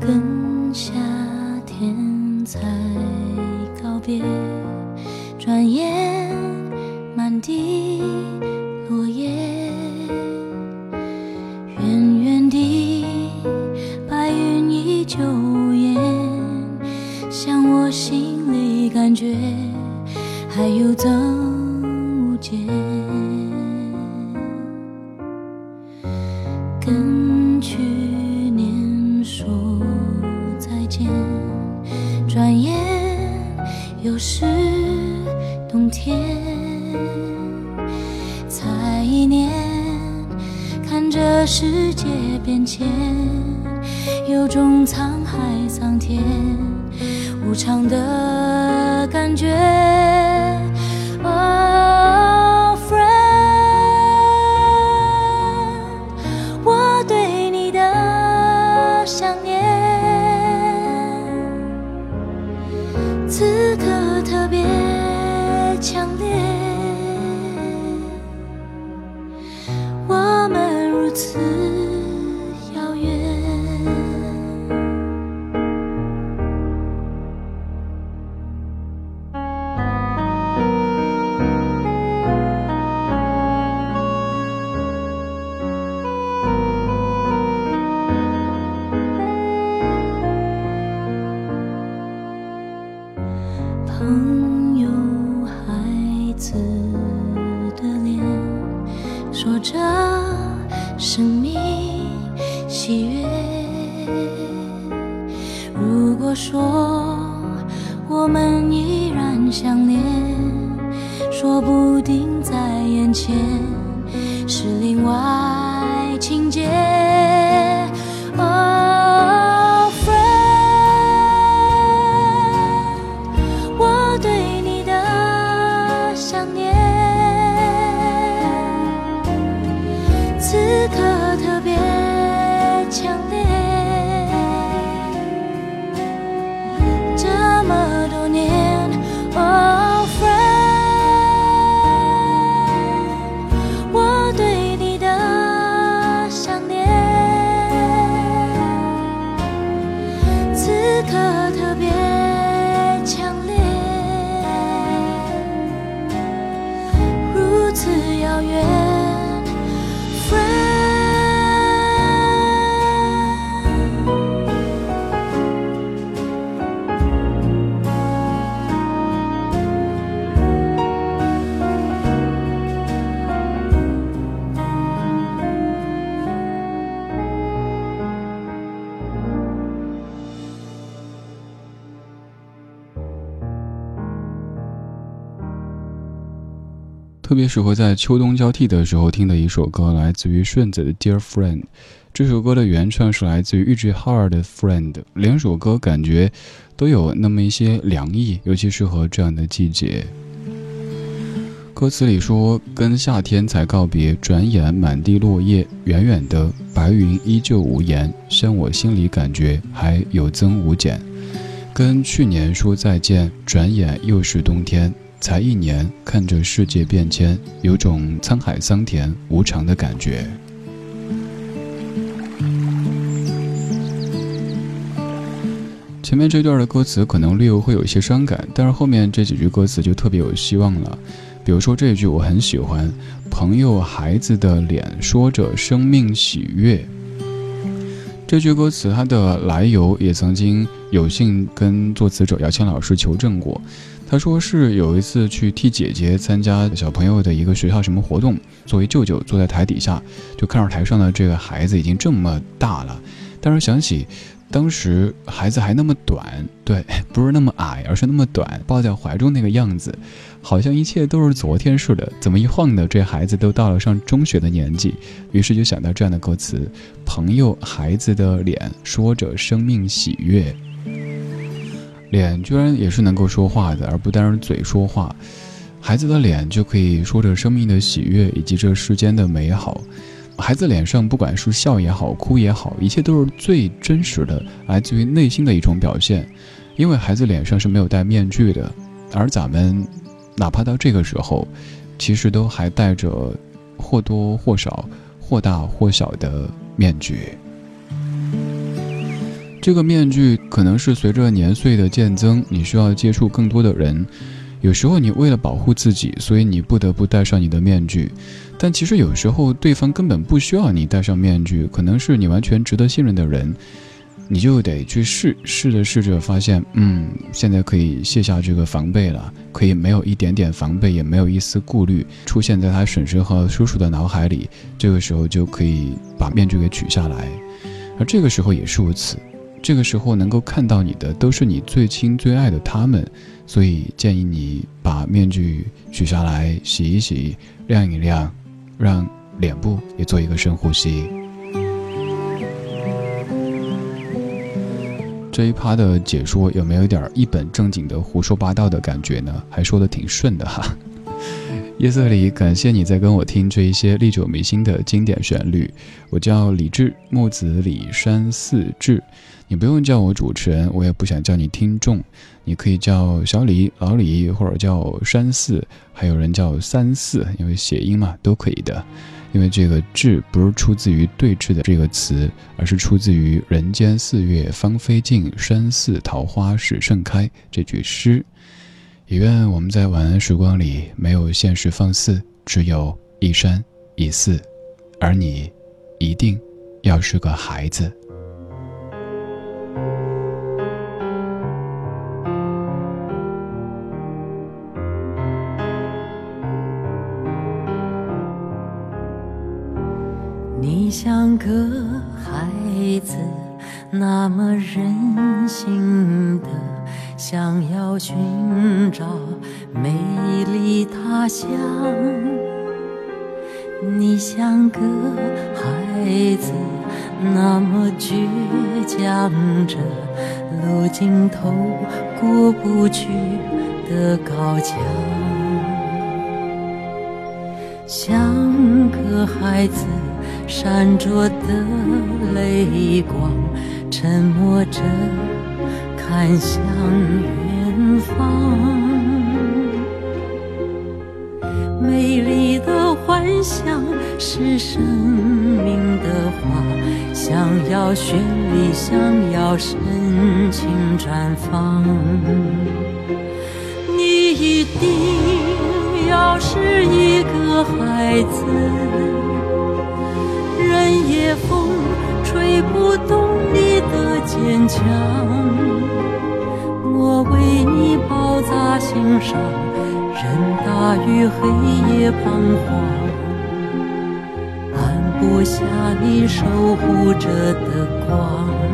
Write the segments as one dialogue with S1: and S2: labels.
S1: 跟夏天才告别，转眼满地落叶，远远地白云依旧无言，像我心里感觉还有增天无常的感觉。朋友，孩子的脸，说着生命喜悦。如果说我们依然相恋，说不定在眼前是另外特别
S2: 适合在秋冬交替的时候听的一首歌，来自于顺子的《Dear Friend》。这首歌的原唱是来自于 E.G. Hard 的《Friend》，两首歌感觉都有那么一些凉意，尤其适合这样的季节。歌词里说：“跟夏天才告别，转眼满地落叶，远远的白云依旧无言，像我心里感觉还有增无减。跟去年说再见，转眼又是冬天。”才一年，看着世界变迁，有种沧海桑田无常的感觉。前面这段的歌词可能略微会有一些伤感，但是后面这几句歌词就特别有希望了。比如说这一句我很喜欢：“朋友孩子的脸，说着生命喜悦。”这句歌词它的来由也曾经有幸跟作词者姚谦老师求证过。他说是有一次去替姐姐参加小朋友的一个学校什么活动，作为舅舅坐在台底下，就看到台上的这个孩子已经这么大了，当时想起当时孩子还那么短，对，不是那么矮，而是那么短，抱在怀中那个样子，好像一切都是昨天似的。怎么一晃的，这孩子都到了上中学的年纪？于是就想到这样的歌词：朋友孩子的脸，说着生命喜悦。脸居然也是能够说话的，而不单是嘴说话。孩子的脸就可以说着生命的喜悦以及这世间的美好。孩子脸上不管是笑也好，哭也好，一切都是最真实的，来自于内心的一种表现。因为孩子脸上是没有戴面具的，而咱们，哪怕到这个时候，其实都还戴着或多或少、或大或小的面具。这个面具可能是随着年岁的渐增，你需要接触更多的人。有时候你为了保护自己，所以你不得不戴上你的面具。但其实有时候对方根本不需要你戴上面具，可能是你完全值得信任的人，你就得去试试着试着发现，嗯，现在可以卸下这个防备了，可以没有一点点防备，也没有一丝顾虑出现在他婶婶和叔叔的脑海里。这个时候就可以把面具给取下来，而这个时候也是如此。这个时候能够看到你的都是你最亲最爱的他们，所以建议你把面具取下来，洗一洗，晾一晾，让脸部也做一个深呼吸。这一趴的解说有没有点一本正经的胡说八道的感觉呢？还说的挺顺的哈。夜色里，感谢你在跟我听这一些历久弥新的经典旋律。我叫李志，木子李山寺志。你不用叫我主持人，我也不想叫你听众，你可以叫小李、老李，或者叫山寺，还有人叫三四，因为谐音嘛，都可以的。因为这个“志”不是出自于“对峙”的这个词，而是出自于“人间四月芳菲尽，山寺桃花始盛开”这句诗。也愿我们在晚安时光里没有现实放肆，只有一山一寺，而你，一定要是个孩子。
S3: 你像个孩子，那么任性的想要寻找美丽他乡。你像个孩子，那么倔强着路尽头过不去的高墙。像个孩子。闪着的泪光，沉默着看向远方。美丽的幻想是生命的花，想要绚丽，想要深情绽放。你一定要是一个孩子。任夜风吹不动你的坚强，心上，任大雨黑夜彷徨，按不下你守护着的光。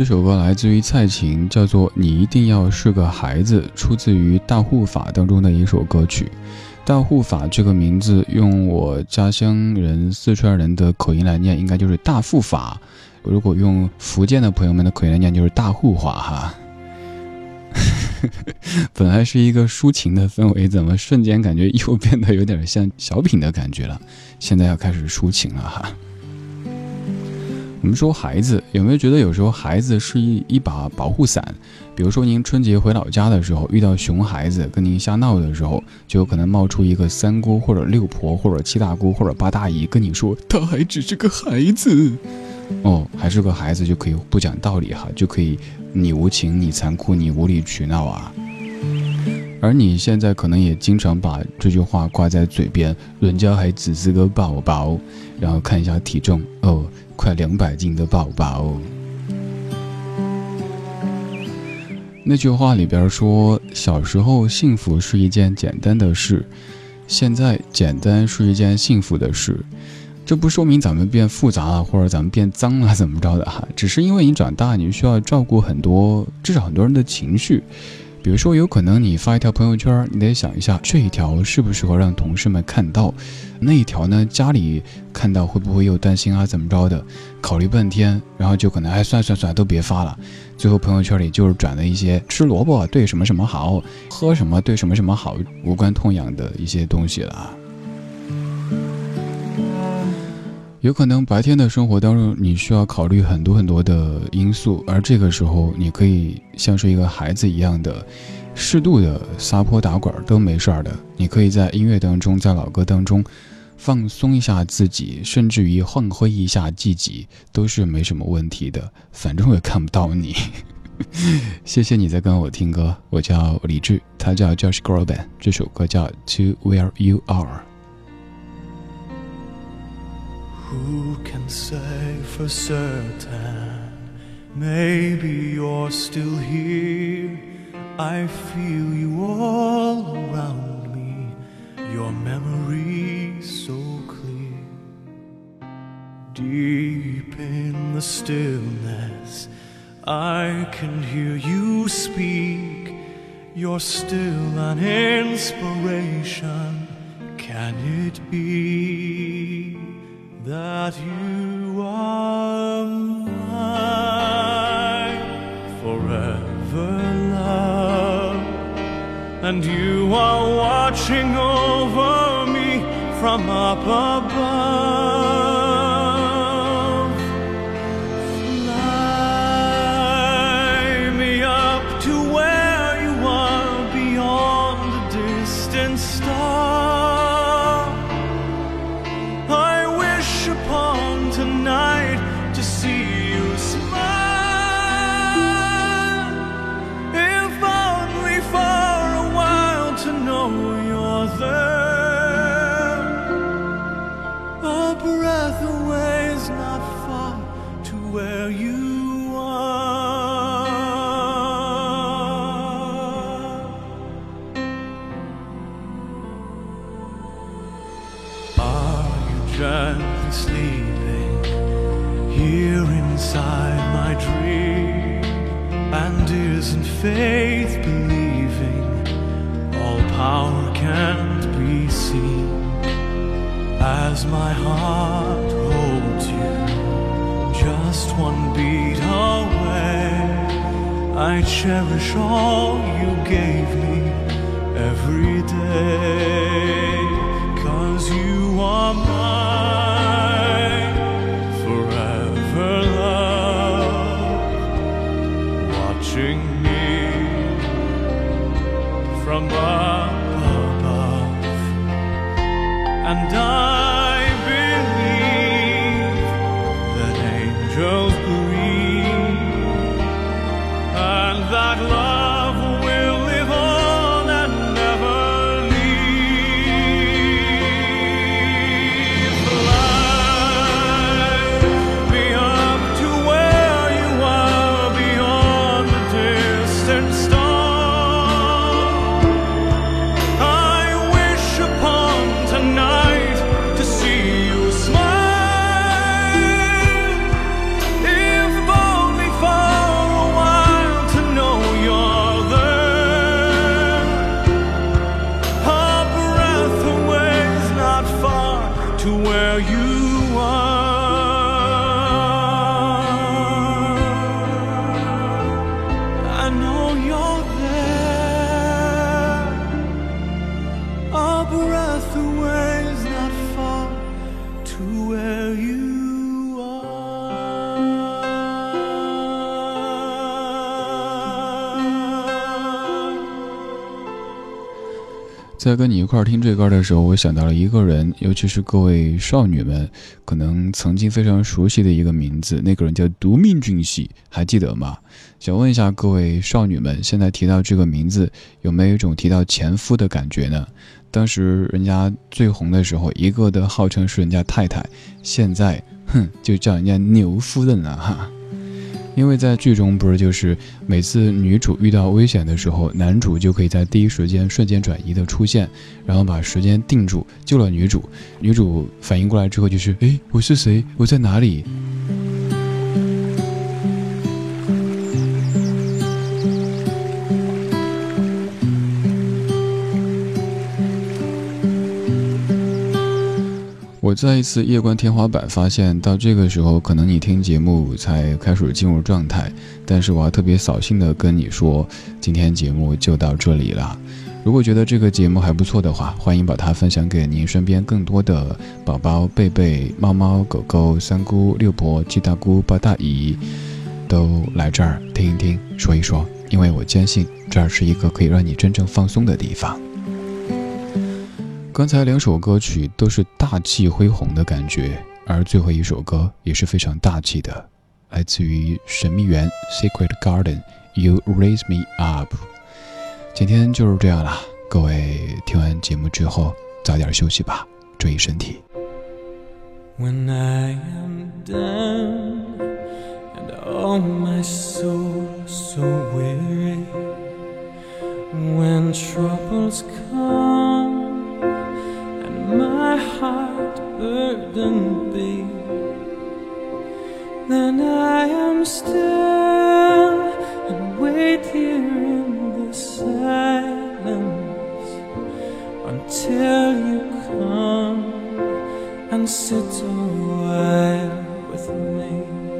S2: 这首歌来自于蔡琴，叫做《你一定要是个孩子》，出自于《大护法》当中的一首歌曲。大护法这个名字，用我家乡人四川人的口音来念，应该就是大护法。如果用福建的朋友们的口音来念，就是大护法哈。本来是一个抒情的氛围，怎么瞬间感觉又变得有点像小品的感觉了？现在要开始抒情了哈。我们说孩子有没有觉得有时候孩子是一一把保护伞？比如说您春节回老家的时候，遇到熊孩子跟您瞎闹的时候，就有可能冒出一个三姑或者六婆或者七大姑或者八大姨跟你说他还只是个孩子，哦，还是个孩子就可以不讲道理哈，就可以你无情你残酷你无理取闹啊。而你现在可能也经常把这句话挂在嘴边，人家还只是个宝宝，然后看一下体重哦。快两百斤的宝宝。那句话里边说，小时候幸福是一件简单的事，现在简单是一件幸福的事。这不说明咱们变复杂了，或者咱们变脏了，怎么着的哈？只是因为你长大，你需要照顾很多，至少很多人的情绪。比如说，有可能你发一条朋友圈，你得想一下这一条适不适合让同事们看到，那一条呢，家里看到会不会又担心啊，怎么着的？考虑半天，然后就可能哎，算算算，都别发了。最后朋友圈里就是转了一些吃萝卜对什么什么好，喝什么对什么什么好，无关痛痒的一些东西了。有可能白天的生活当中，你需要考虑很多很多的因素，而这个时候，你可以像是一个孩子一样的，适度的撒泼打滚都没事儿的。你可以在音乐当中，在老歌当中，放松一下自己，甚至于晃挥一下自己，都是没什么问题的。反正我也看不到你。谢谢你在跟我听歌，我叫李志，他叫 Josh Groban，这首歌叫 To Where You Are。
S4: Who can say for certain? Maybe you're still here. I feel you all around me, your memory so clear. Deep in the stillness, I can hear you speak. You're still an inspiration. Can it be? That you are mine forever, love, and you are watching over me from up above. And isn't faith believing all power can't be seen? As my heart holds you just one beat away, I cherish all you gave me every day. Cause you are mine And I believe that angels grieve and that love
S2: 在跟你一块儿听这歌的时候，我想到了一个人，尤其是各位少女们，可能曾经非常熟悉的一个名字，那个人叫独命俊熙，还记得吗？想问一下各位少女们，现在提到这个名字，有没有一种提到前夫的感觉呢？当时人家最红的时候，一个的号称是人家太太，现在哼，就叫人家牛夫人了哈。因为在剧中不是就是每次女主遇到危险的时候，男主就可以在第一时间瞬间转移的出现，然后把时间定住，救了女主。女主反应过来之后就是，哎，我是谁？我在哪里？在一次夜观天花板发现，到这个时候，可能你听节目才开始进入状态。但是我要特别扫兴的跟你说，今天节目就到这里了。如果觉得这个节目还不错的话，欢迎把它分享给您身边更多的宝宝、贝贝、猫猫、狗狗、三姑、六婆、七大姑、八大姨，都来这儿听一听，说一说。因为我坚信，这儿是一个可以让你真正放松的地方。刚才两首歌曲都是大气恢宏的感觉，而最后一首歌也是非常大气的，来自于神秘园 Secret Garden。You raise me up。今天就是这样啦，各位听完节目之后早点休息吧，注意身体。
S5: When I am down and oh my soul so weary, when troubles come my heart burdened be, then I am still and wait here in the silence until you come and sit a while with me.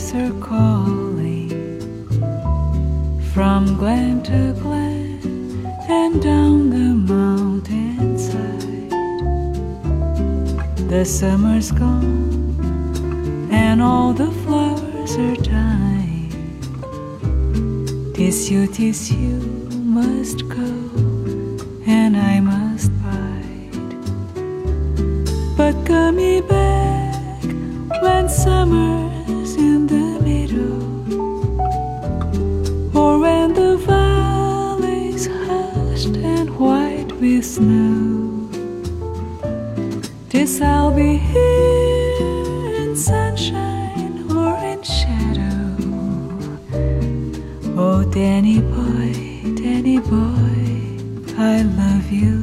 S6: Are calling from glen to glen and down the mountainside. The summer's gone and all the flowers are dying. Tis you, tis you must go, and I must bide. But come back when summer's with snow. Tis I'll be here in sunshine or in shadow. Oh, Danny boy, Danny boy, I love you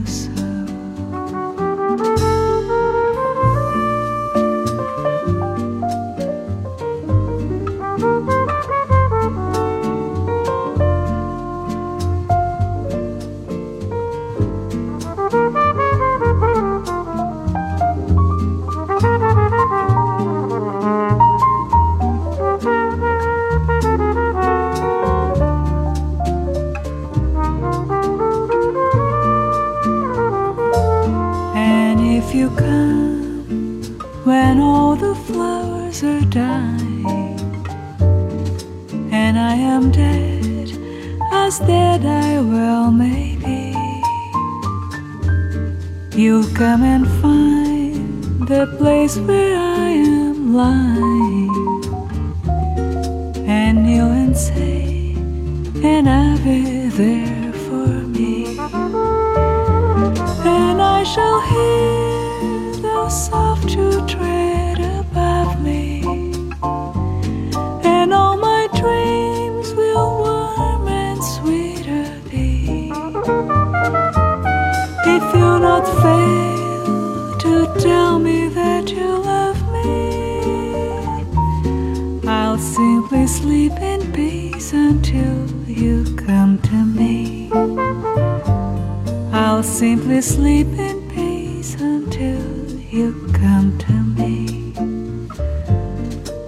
S6: simply sleep in peace until you come to me.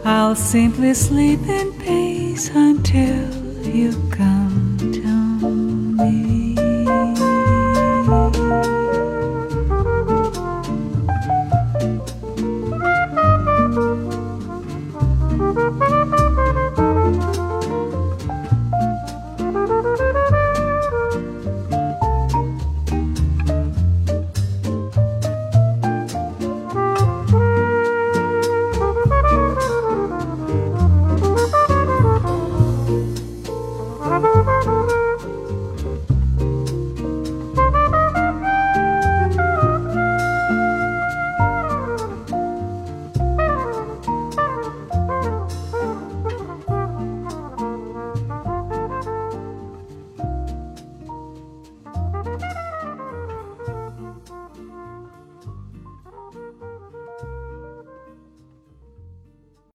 S6: I'll simply sleep in peace until